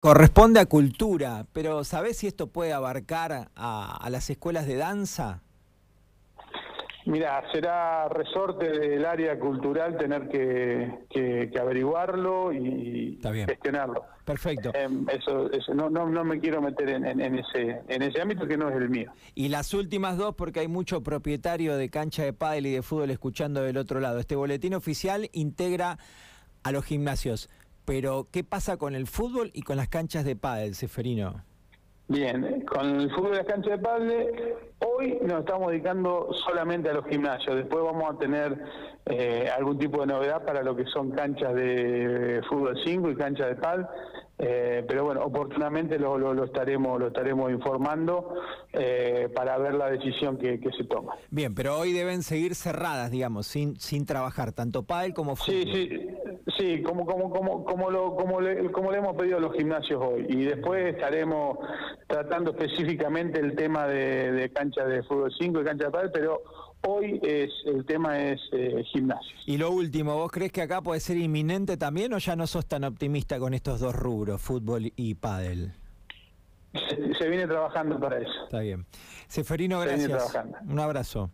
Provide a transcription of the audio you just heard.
corresponde a cultura, pero ¿sabés si esto puede abarcar a, las escuelas de danza? Mira, será resorte del área cultural tener que, averiguarlo y gestionarlo. Perfecto. Em, eso, no, no, no, me quiero meter en, ese, en ese ámbito que no es el mío. Y las últimas dos, porque hay mucho propietario de cancha de pádel y de fútbol escuchando del otro lado. Este boletín oficial integra a los gimnasios, pero ¿qué pasa con el fútbol y con las canchas de pádel, Seferino? Bien, con el fútbol y las canchas de pádel, hoy nos estamos dedicando solamente a los gimnasios. Después vamos a tener eh, algún tipo de novedad para lo que son canchas de fútbol 5 y canchas de pádel. Eh, pero bueno, oportunamente lo, lo, estaremos lo estaremos informando eh, para ver la decisión que, se toma. Bien, pero hoy deben seguir cerradas, digamos, sin sin trabajar, tanto pádel como fútbol. Sí, sí, sí, como como como como lo como le, como le hemos pedido a los gimnasios hoy y después estaremos tratando específicamente el tema de, de canchas de fútbol 5 y cancha de pádel, pero Hoy es el tema es eh, gimnasio. Y lo último, ¿vos crees que acá puede ser inminente también o ya no sos tan optimista con estos dos rubros, fútbol y pádel? Se, viene trabajando para eso. Está bien. Seferino, gracias. Un abrazo.